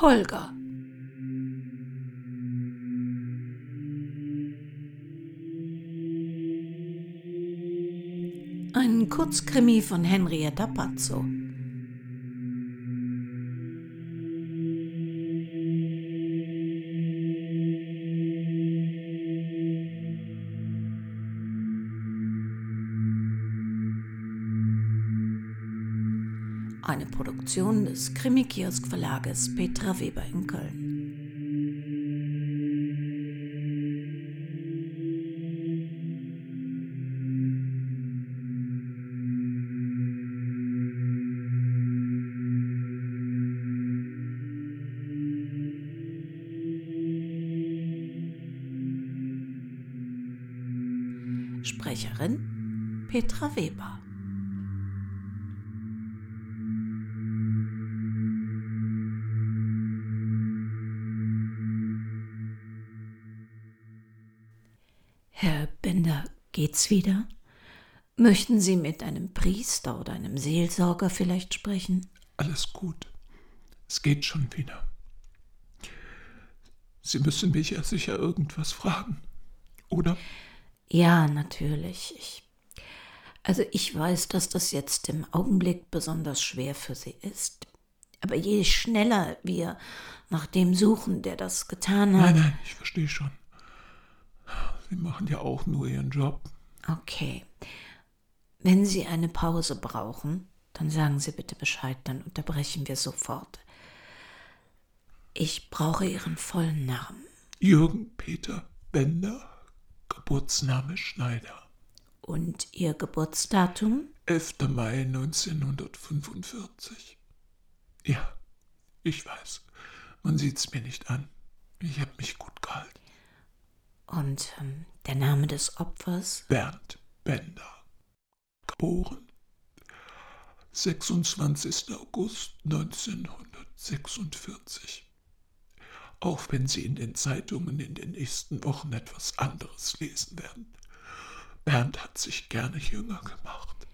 Holger. Ein Kurzkrimi von Henrietta Pazzo. Eine Produktion des Krimi-Kiosk-Verlages Petra Weber in Köln. Herr Bender, geht's wieder? Möchten Sie mit einem Priester oder einem Seelsorger vielleicht sprechen? Alles gut. Es geht schon wieder. Sie müssen mich ja sicher irgendwas fragen, oder? Ja, natürlich. Ich, also ich weiß, dass das jetzt im Augenblick besonders schwer für Sie ist. Aber je schneller wir nach dem suchen, der das getan hat. Nein, nein, ich verstehe schon. Sie machen ja auch nur Ihren Job. Okay. Wenn Sie eine Pause brauchen, dann sagen Sie bitte Bescheid, dann unterbrechen wir sofort. Ich brauche Ihren vollen Namen. Jürgen Peter Bender, Geburtsname Schneider. Und Ihr Geburtsdatum? 11. Mai 1945. Ja, ich weiß. Man sieht's mir nicht an. Ich habe mich gut gehalten. Und ähm, der Name des Opfers? Bernd Bender. Geboren 26. August 1946. Auch wenn Sie in den Zeitungen in den nächsten Wochen etwas anderes lesen werden. Bernd hat sich gerne jünger gemacht.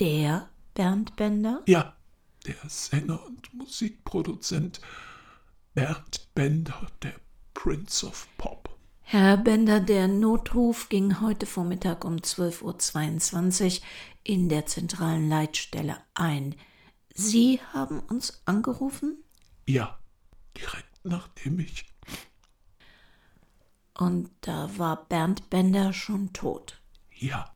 Der Bernd Bender? Ja, der Sänger und Musikproduzent Bernd Bender, der Prince of Pop. Herr Bender, der Notruf ging heute Vormittag um 12.22 Uhr in der zentralen Leitstelle ein. Sie haben uns angerufen? Ja, direkt nachdem ich. Und da war Bernd Bender schon tot. Ja.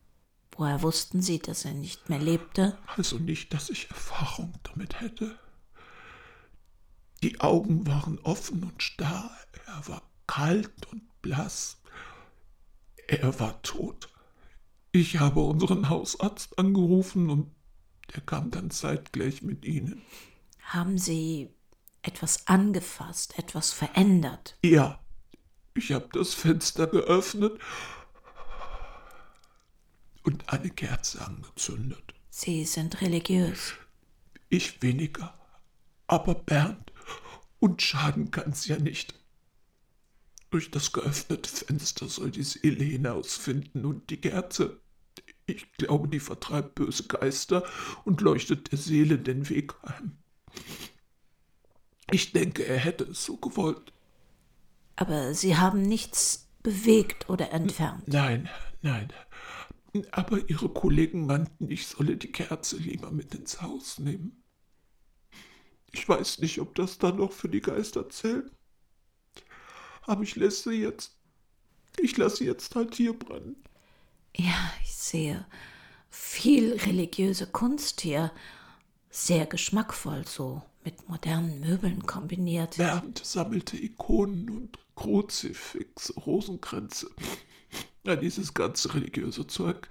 Woher wussten Sie, dass er nicht mehr lebte? Also nicht, dass ich Erfahrung damit hätte. Die Augen waren offen und starr, er war kalt und blass. Er war tot. Ich habe unseren Hausarzt angerufen und der kam dann zeitgleich mit Ihnen. Haben Sie etwas angefasst, etwas verändert? Ja, ich habe das Fenster geöffnet und eine Kerze angezündet. Sie sind religiös. Ich weniger. Aber Bernd, und schaden kann's ja nicht. Durch das geöffnete Fenster soll die Seele hinausfinden und die Kerze. Ich glaube, die vertreibt böse Geister und leuchtet der Seele den Weg ein. Ich denke, er hätte es so gewollt. Aber Sie haben nichts bewegt oder entfernt. Nein, nein. Aber Ihre Kollegen meinten, ich solle die Kerze lieber mit ins Haus nehmen. Ich weiß nicht, ob das dann noch für die Geister zählt. Aber ich lasse sie jetzt. Ich lasse sie jetzt halt hier brennen. Ja, ich sehe. Viel religiöse Kunst hier. Sehr geschmackvoll so, mit modernen Möbeln kombiniert. Bernd sammelte Ikonen und Kruzifix, Rosenkränze. Ja, dieses ganze religiöse Zeug.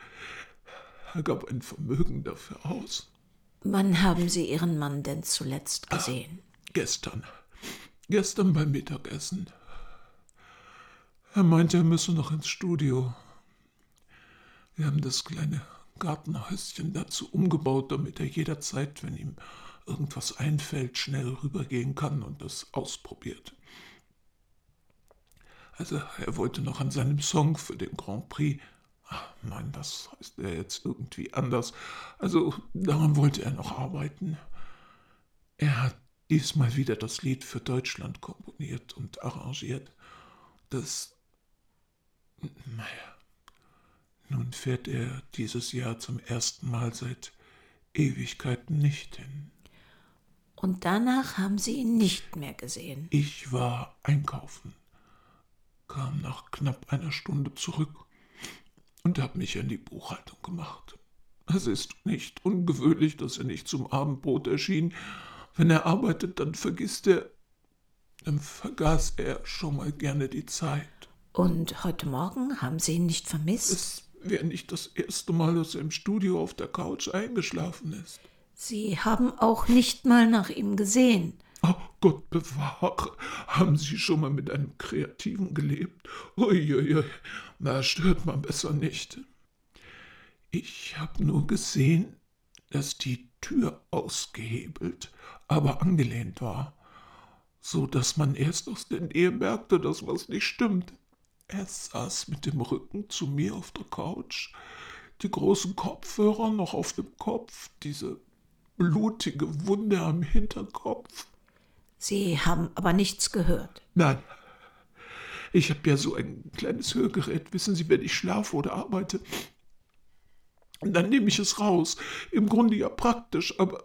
Er gab ein Vermögen dafür aus. Wann haben Sie Ihren Mann denn zuletzt gesehen? Ah, gestern. Gestern beim Mittagessen. Er meinte, er müsse noch ins Studio. Wir haben das kleine Gartenhäuschen dazu umgebaut, damit er jederzeit, wenn ihm irgendwas einfällt, schnell rübergehen kann und das ausprobiert. Also er wollte noch an seinem Song für den Grand Prix. Ach, nein, das heißt er jetzt irgendwie anders. Also daran wollte er noch arbeiten. Er hat diesmal wieder das Lied für Deutschland komponiert und arrangiert. Das. Naja. Nun fährt er dieses Jahr zum ersten Mal seit Ewigkeiten nicht hin. Und danach haben Sie ihn nicht mehr gesehen. Ich war einkaufen, kam nach knapp einer Stunde zurück und habe mich an die Buchhaltung gemacht. Es ist nicht ungewöhnlich, dass er nicht zum Abendbrot erschien. Wenn er arbeitet, dann vergisst er, dann vergaß er schon mal gerne die Zeit. Und heute Morgen haben Sie ihn nicht vermisst? Es wäre nicht das erste Mal, dass er im Studio auf der Couch eingeschlafen ist. Sie haben auch nicht mal nach ihm gesehen. Oh Gott bewahre, haben Sie schon mal mit einem Kreativen gelebt? Uiuiui, na stört man besser nicht. Ich habe nur gesehen, dass die Tür ausgehebelt, aber angelehnt war, so dass man erst aus der Nähe merkte, dass was nicht stimmt. Er saß mit dem Rücken zu mir auf der Couch, die großen Kopfhörer noch auf dem Kopf, diese blutige Wunde am Hinterkopf. Sie haben aber nichts gehört. Nein. Ich habe ja so ein kleines Hörgerät, wissen Sie, wenn ich schlafe oder arbeite. Und dann nehme ich es raus. Im Grunde ja praktisch, aber.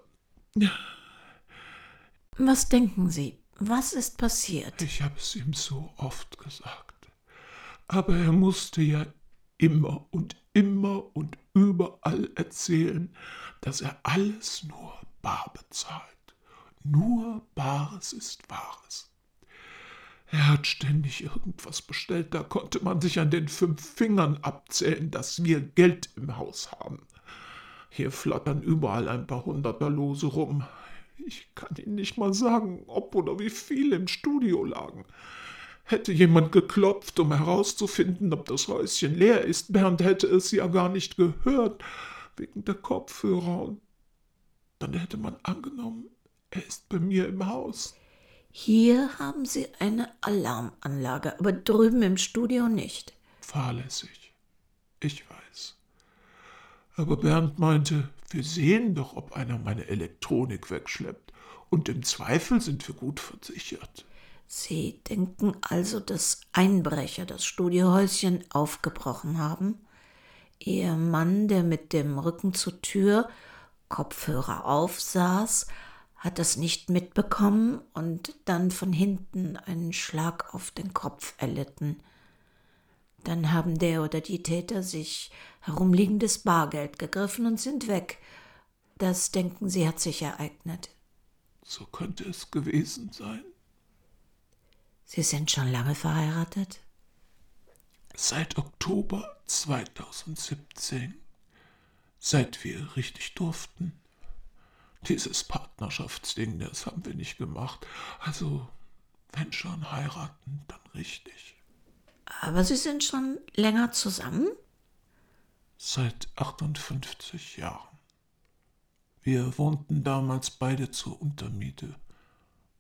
Was denken Sie? Was ist passiert? Ich habe es ihm so oft gesagt. Aber er musste ja immer und immer und überall erzählen, dass er alles nur bar bezahlt. Nur Bares ist Wahres. Er hat ständig irgendwas bestellt, da konnte man sich an den fünf Fingern abzählen, dass wir Geld im Haus haben. Hier flattern überall ein paar Hunderterlose rum. Ich kann Ihnen nicht mal sagen, ob oder wie viele im Studio lagen. Hätte jemand geklopft, um herauszufinden, ob das Häuschen leer ist, Bernd hätte es ja gar nicht gehört, wegen der Kopfhörer, dann hätte man angenommen, er ist bei mir im Haus. Hier haben Sie eine Alarmanlage, aber drüben im Studio nicht. Fahrlässig. Ich weiß. Aber Bernd meinte, wir sehen doch, ob einer meine Elektronik wegschleppt. Und im Zweifel sind wir gut versichert. Sie denken also, dass Einbrecher das Studiohäuschen aufgebrochen haben? Ihr Mann, der mit dem Rücken zur Tür, Kopfhörer aufsaß, hat das nicht mitbekommen und dann von hinten einen Schlag auf den Kopf erlitten. Dann haben der oder die Täter sich herumliegendes Bargeld gegriffen und sind weg. Das denken Sie hat sich ereignet. So könnte es gewesen sein. Sie sind schon lange verheiratet? Seit Oktober 2017. Seit wir richtig durften. Dieses Partnerschaftsding, das haben wir nicht gemacht. Also, wenn schon heiraten, dann richtig. Aber Sie sind schon länger zusammen? Seit 58 Jahren. Wir wohnten damals beide zur Untermiete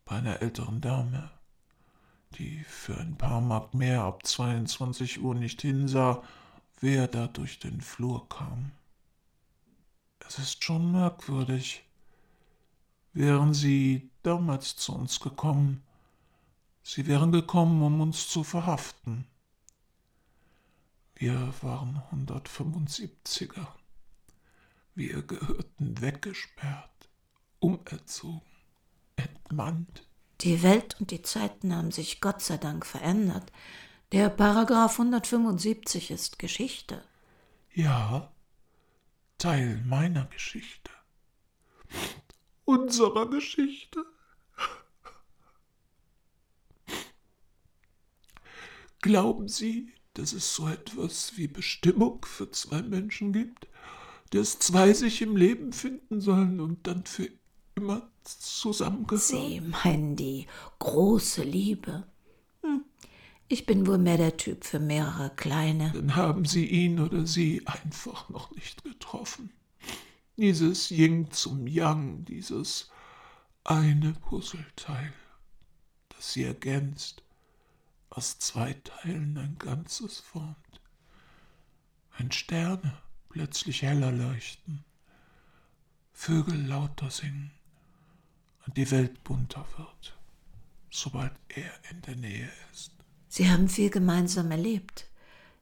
bei einer älteren Dame die für ein paar Mark mehr ab 22 Uhr nicht hinsah, wer da durch den Flur kam. Es ist schon merkwürdig. Wären Sie damals zu uns gekommen, Sie wären gekommen, um uns zu verhaften. Wir waren 175er. Wir gehörten weggesperrt, umerzogen, entmannt. Die Welt und die Zeiten haben sich Gott sei Dank verändert. Der Paragraph 175 ist Geschichte. Ja, Teil meiner Geschichte. Unserer Geschichte. Glauben Sie, dass es so etwas wie Bestimmung für zwei Menschen gibt? Dass zwei sich im Leben finden sollen und dann für immer zusammengehören. Sie meinen die große Liebe. Hm. Ich bin wohl mehr der Typ für mehrere kleine. Dann haben Sie ihn oder sie einfach noch nicht getroffen. Dieses Ying zum Yang, dieses eine Puzzleteil, das sie ergänzt, aus zwei Teilen ein Ganzes formt. Wenn Sterne plötzlich heller leuchten, Vögel lauter singen, und die Welt bunter wird, sobald er in der Nähe ist. Sie haben viel gemeinsam erlebt.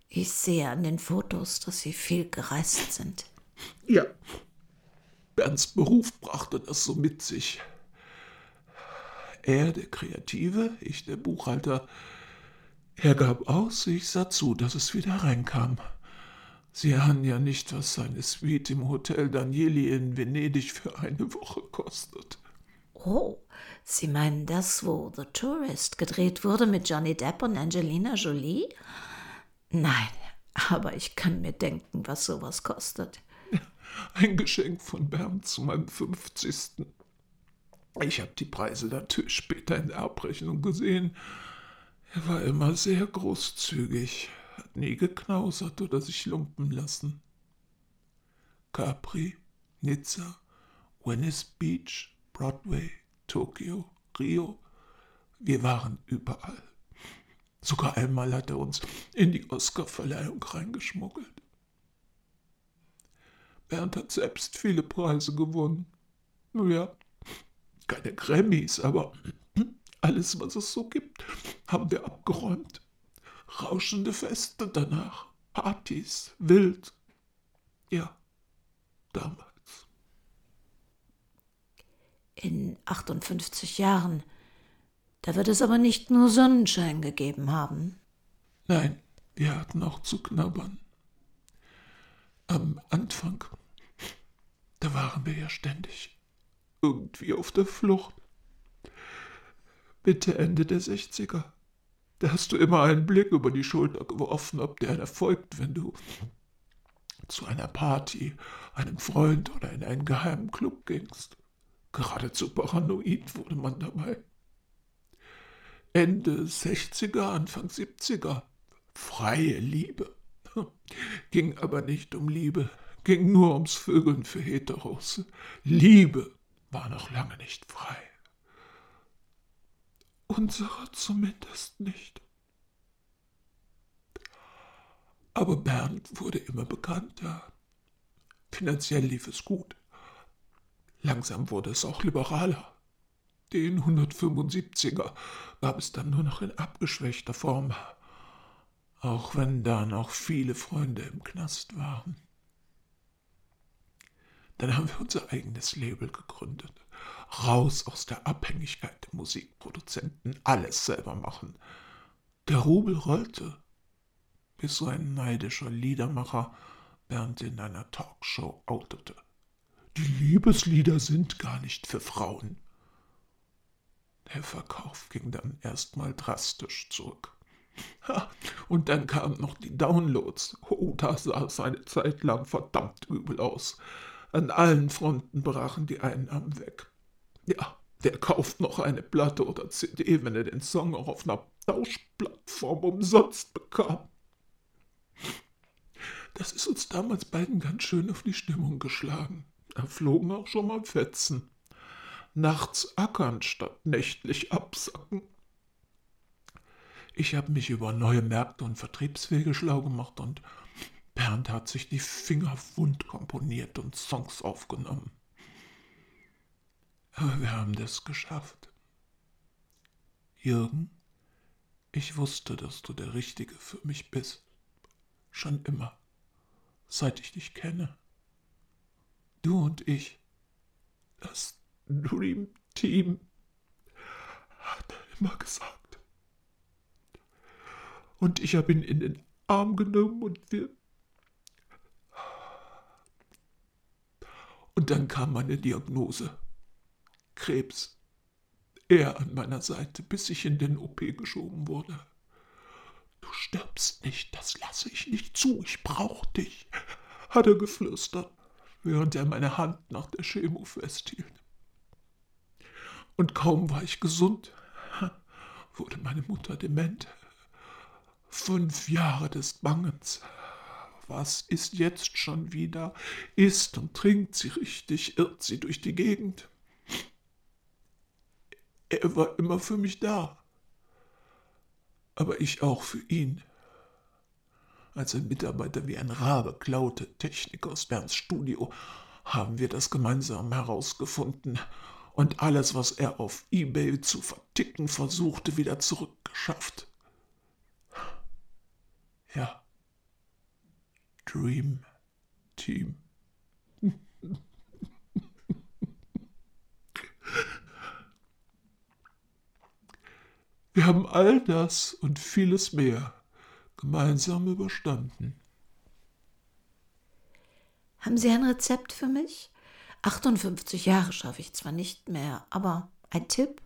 Ich sehe an den Fotos, dass Sie viel gereist sind. Ja, Bernds Beruf brachte das so mit sich. Er, der Kreative, ich, der Buchhalter. Er gab aus, ich sah zu, dass es wieder reinkam. Sie ahnen ja nicht, was seine Suite im Hotel Danieli in Venedig für eine Woche kostet. Oh, Sie meinen das, wo The Tourist gedreht wurde mit Johnny Depp und Angelina Jolie? Nein, aber ich kann mir denken, was sowas kostet. Ein Geschenk von Bernd zu meinem 50. Ich habe die Preise natürlich später in der Abrechnung gesehen. Er war immer sehr großzügig, hat nie geknausert oder sich lumpen lassen. Capri, Nizza, Venice Beach, Broadway, Tokio, Rio. Wir waren überall. Sogar einmal hat er uns in die Oscarverleihung reingeschmuggelt. Bernd hat selbst viele Preise gewonnen. Nun ja, keine Grammys, aber alles, was es so gibt, haben wir abgeräumt. Rauschende Feste danach, Partys, wild. Ja, damals. In 58 Jahren. Da wird es aber nicht nur Sonnenschein gegeben haben. Nein, wir hatten auch zu knabbern. Am Anfang, da waren wir ja ständig irgendwie auf der Flucht. Mitte, Ende der 60er. Da hast du immer einen Blick über die Schulter geworfen, ob dir einer folgt, wenn du zu einer Party, einem Freund oder in einen geheimen Club gingst. Geradezu paranoid wurde man dabei. Ende 60er, Anfang 70er. Freie Liebe. Ging aber nicht um Liebe, ging nur ums Vögeln für Heteros. Liebe war noch lange nicht frei. Unsere zumindest nicht. Aber Bernd wurde immer bekannter. Finanziell lief es gut. Langsam wurde es auch liberaler. Den 175er gab es dann nur noch in abgeschwächter Form, auch wenn da noch viele Freunde im Knast waren. Dann haben wir unser eigenes Label gegründet. Raus aus der Abhängigkeit der Musikproduzenten, alles selber machen. Der Rubel rollte, bis so ein neidischer Liedermacher Bernd in einer Talkshow outete. Die Liebeslieder sind gar nicht für Frauen. Der Verkauf ging dann erstmal drastisch zurück. Ha, und dann kamen noch die Downloads. Oh, da sah es eine Zeit lang verdammt übel aus. An allen Fronten brachen die Einnahmen weg. Ja, der kauft noch eine Platte oder CD, wenn er den Song auch auf einer Tauschplattform umsonst bekam. Das ist uns damals beiden ganz schön auf die Stimmung geschlagen. Da flogen auch schon mal Fetzen. Nachts ackern statt nächtlich absacken. Ich habe mich über neue Märkte und Vertriebswege schlau gemacht und Bernd hat sich die Finger wund komponiert und Songs aufgenommen. Aber wir haben das geschafft. Jürgen, ich wusste, dass du der Richtige für mich bist. Schon immer, seit ich dich kenne. Du und ich, das Dream Team, hat er immer gesagt. Und ich habe ihn in den Arm genommen und wir Und dann kam meine Diagnose. Krebs. Er an meiner Seite, bis ich in den OP geschoben wurde. Du stirbst nicht, das lasse ich nicht zu, ich brauch dich, hat er geflüstert, während er meine Hand nach der Chemo festhielt. Und kaum war ich gesund, wurde meine Mutter dement. Fünf Jahre des Bangens, was ist jetzt schon wieder? Isst und trinkt sie richtig, irrt sie durch die Gegend. Er war immer für mich da, aber ich auch für ihn. Als ein Mitarbeiter wie ein Rabe klaute Technik aus Bernds Studio, haben wir das gemeinsam herausgefunden und alles, was er auf eBay zu verticken versuchte, wieder zurückgeschafft. Ja. Dream Team. Wir haben all das und vieles mehr gemeinsam überstanden. Haben Sie ein Rezept für mich? 58 Jahre schaffe ich zwar nicht mehr, aber ein Tipp,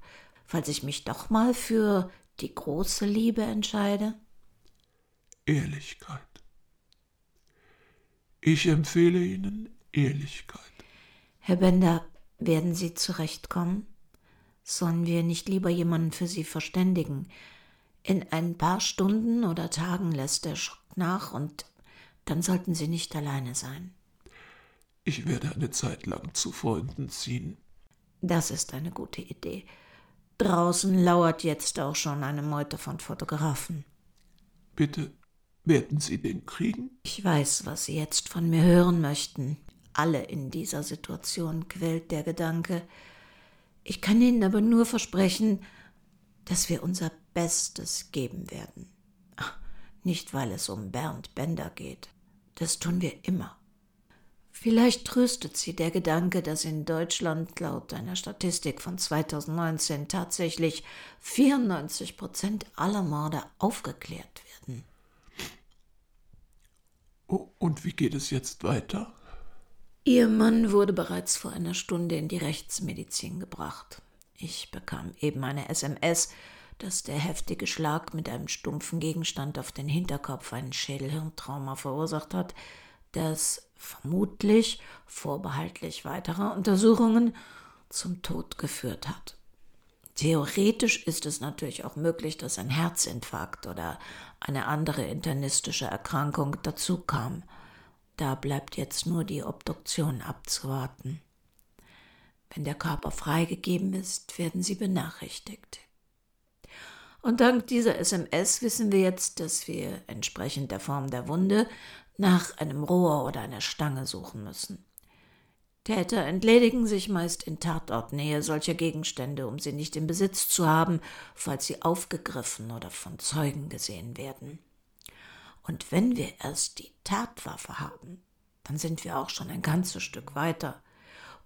falls ich mich doch mal für die große Liebe entscheide? Ehrlichkeit. Ich empfehle Ihnen Ehrlichkeit. Herr Bender, werden Sie zurechtkommen? Sollen wir nicht lieber jemanden für Sie verständigen? In ein paar Stunden oder Tagen lässt der Schock nach und dann sollten Sie nicht alleine sein. Ich werde eine Zeit lang zu Freunden ziehen. Das ist eine gute Idee. Draußen lauert jetzt auch schon eine Meute von Fotografen. Bitte werden Sie den kriegen? Ich weiß, was Sie jetzt von mir hören möchten. Alle in dieser Situation quält der Gedanke. Ich kann Ihnen aber nur versprechen, dass wir unser Bestes geben werden. Nicht, weil es um Bernd Bender geht. Das tun wir immer. Vielleicht tröstet sie der Gedanke, dass in Deutschland laut einer Statistik von 2019 tatsächlich 94 Prozent aller Morde aufgeklärt werden. Und wie geht es jetzt weiter? Ihr Mann wurde bereits vor einer Stunde in die Rechtsmedizin gebracht. Ich bekam eben eine SMS, dass der heftige Schlag mit einem stumpfen Gegenstand auf den Hinterkopf einen Schädelhirntrauma verursacht hat, das vermutlich vorbehaltlich weiterer Untersuchungen zum Tod geführt hat. Theoretisch ist es natürlich auch möglich, dass ein Herzinfarkt oder eine andere internistische Erkrankung dazu kam. Da bleibt jetzt nur die Obduktion abzuwarten. Wenn der Körper freigegeben ist, werden Sie benachrichtigt. Und dank dieser SMS wissen wir jetzt, dass wir entsprechend der Form der Wunde nach einem Rohr oder einer Stange suchen müssen. Täter entledigen sich meist in Tatortnähe solcher Gegenstände, um sie nicht im Besitz zu haben, falls sie aufgegriffen oder von Zeugen gesehen werden. Und wenn wir erst die Tatwaffe haben, dann sind wir auch schon ein ganzes Stück weiter.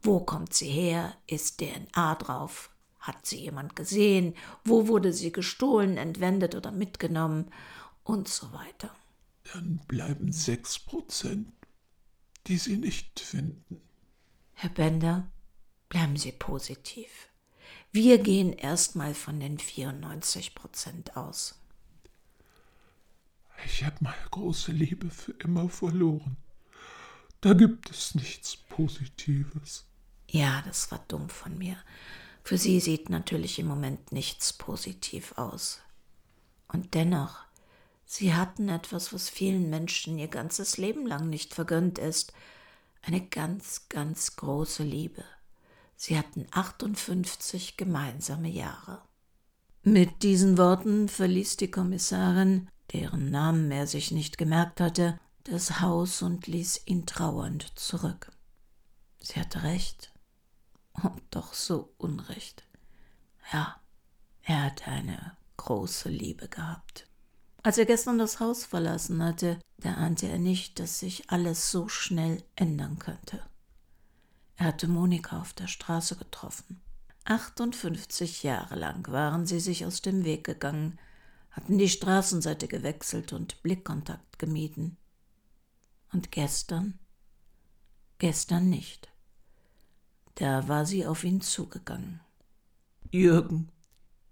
Wo kommt sie her? Ist DNA drauf? Hat sie jemand gesehen? Wo wurde sie gestohlen, entwendet oder mitgenommen? Und so weiter. Dann bleiben sechs Prozent, die Sie nicht finden. Herr Bender, bleiben Sie positiv. Wir gehen erstmal von den 94 Prozent aus. Ich habe meine große Liebe für immer verloren. Da gibt es nichts Positives. Ja, das war dumm von mir. Für Sie sieht natürlich im Moment nichts positiv aus. Und dennoch, Sie hatten etwas, was vielen Menschen ihr ganzes Leben lang nicht vergönnt ist, eine ganz, ganz große Liebe. Sie hatten 58 gemeinsame Jahre. Mit diesen Worten verließ die Kommissarin, deren Namen er sich nicht gemerkt hatte, das Haus und ließ ihn trauernd zurück. Sie hatte recht und doch so Unrecht. Ja, er hatte eine große Liebe gehabt. Als er gestern das Haus verlassen hatte, da ahnte er nicht, dass sich alles so schnell ändern könnte. Er hatte Monika auf der Straße getroffen. 58 Jahre lang waren sie sich aus dem Weg gegangen, hatten die Straßenseite gewechselt und Blickkontakt gemieden. Und gestern? Gestern nicht. Da war sie auf ihn zugegangen. Jürgen,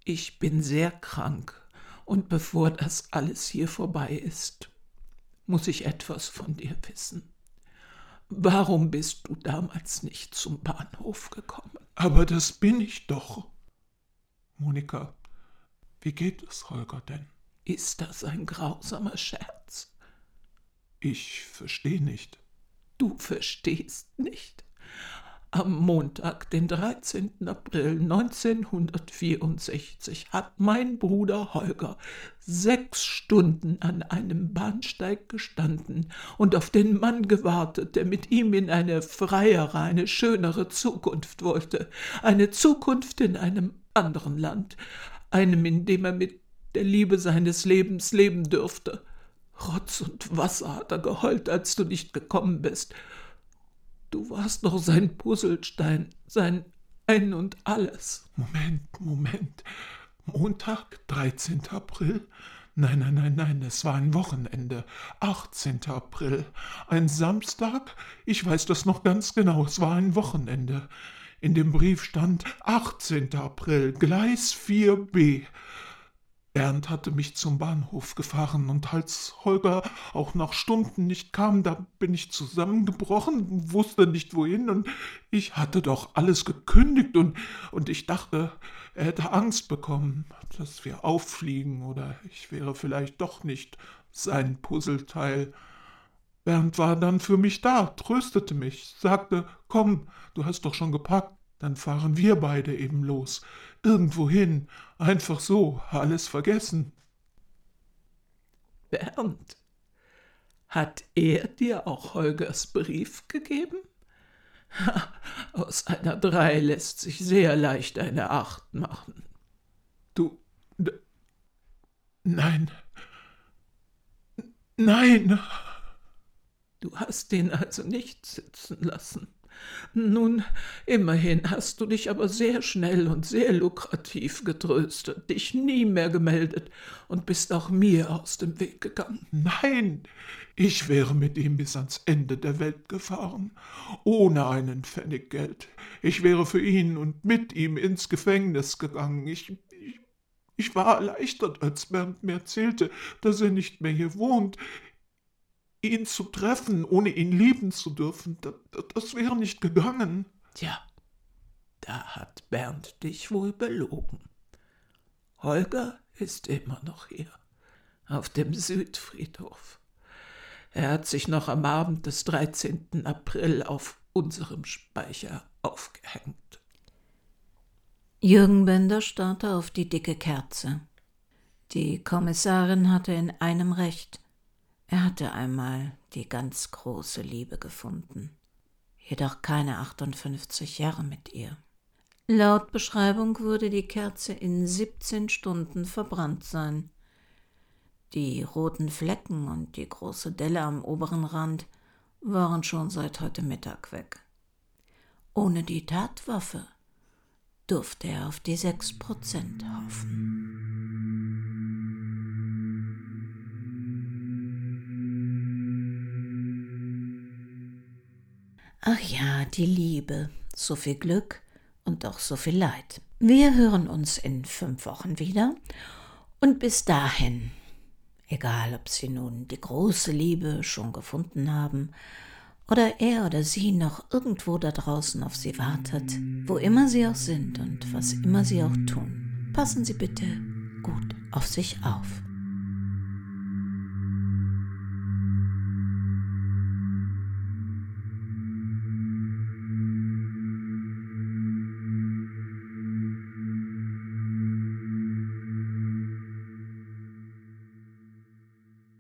ich bin sehr krank. Und bevor das alles hier vorbei ist, muss ich etwas von dir wissen. Warum bist du damals nicht zum Bahnhof gekommen? Aber das bin ich doch. Monika, wie geht es Holger denn? Ist das ein grausamer Scherz? Ich verstehe nicht. Du verstehst nicht. Am Montag, den 13. April 1964, hat mein Bruder Holger sechs Stunden an einem Bahnsteig gestanden und auf den Mann gewartet, der mit ihm in eine freiere, eine schönere Zukunft wollte, eine Zukunft in einem anderen Land, einem, in dem er mit der Liebe seines Lebens leben dürfte. Rotz und Wasser hat er geheult, als du nicht gekommen bist. Du warst doch sein Puzzlestein, sein Ein und alles. Moment, Moment. Montag, 13. April? Nein, nein, nein, nein, es war ein Wochenende. 18. April. Ein Samstag? Ich weiß das noch ganz genau, es war ein Wochenende. In dem Brief stand 18. April, Gleis 4b. Bernd hatte mich zum Bahnhof gefahren, und als Holger auch nach Stunden nicht kam, da bin ich zusammengebrochen, wusste nicht wohin, und ich hatte doch alles gekündigt, und, und ich dachte, er hätte Angst bekommen, dass wir auffliegen, oder ich wäre vielleicht doch nicht sein Puzzleteil. Bernd war dann für mich da, tröstete mich, sagte, komm, du hast doch schon gepackt, dann fahren wir beide eben los. Irgendwohin. Einfach so. Alles vergessen. Bernd, hat er dir auch Holgers Brief gegeben? Aus einer Drei lässt sich sehr leicht eine Acht machen. Du. Nein. Nein. Du hast ihn also nicht sitzen lassen. Nun, immerhin hast du dich aber sehr schnell und sehr lukrativ getröstet, dich nie mehr gemeldet und bist auch mir aus dem Weg gegangen. Nein, ich wäre mit ihm bis ans Ende der Welt gefahren, ohne einen Pfennig Geld. Ich wäre für ihn und mit ihm ins Gefängnis gegangen. Ich, ich, ich war erleichtert, als Bernd mir erzählte, dass er nicht mehr hier wohnt ihn zu treffen, ohne ihn lieben zu dürfen, das, das wäre nicht gegangen. Tja, da hat Bernd dich wohl belogen. Holger ist immer noch hier, auf dem Südfriedhof. Er hat sich noch am Abend des 13. April auf unserem Speicher aufgehängt. Jürgen Bender starrte auf die dicke Kerze. Die Kommissarin hatte in einem recht. Er hatte einmal die ganz große Liebe gefunden, jedoch keine 58 Jahre mit ihr. Laut Beschreibung würde die Kerze in 17 Stunden verbrannt sein. Die roten Flecken und die große Delle am oberen Rand waren schon seit heute Mittag weg. Ohne die Tatwaffe durfte er auf die sechs Prozent hoffen. Ach ja, die Liebe. So viel Glück und doch so viel Leid. Wir hören uns in fünf Wochen wieder. Und bis dahin, egal ob Sie nun die große Liebe schon gefunden haben oder er oder sie noch irgendwo da draußen auf Sie wartet, wo immer Sie auch sind und was immer Sie auch tun, passen Sie bitte gut auf sich auf.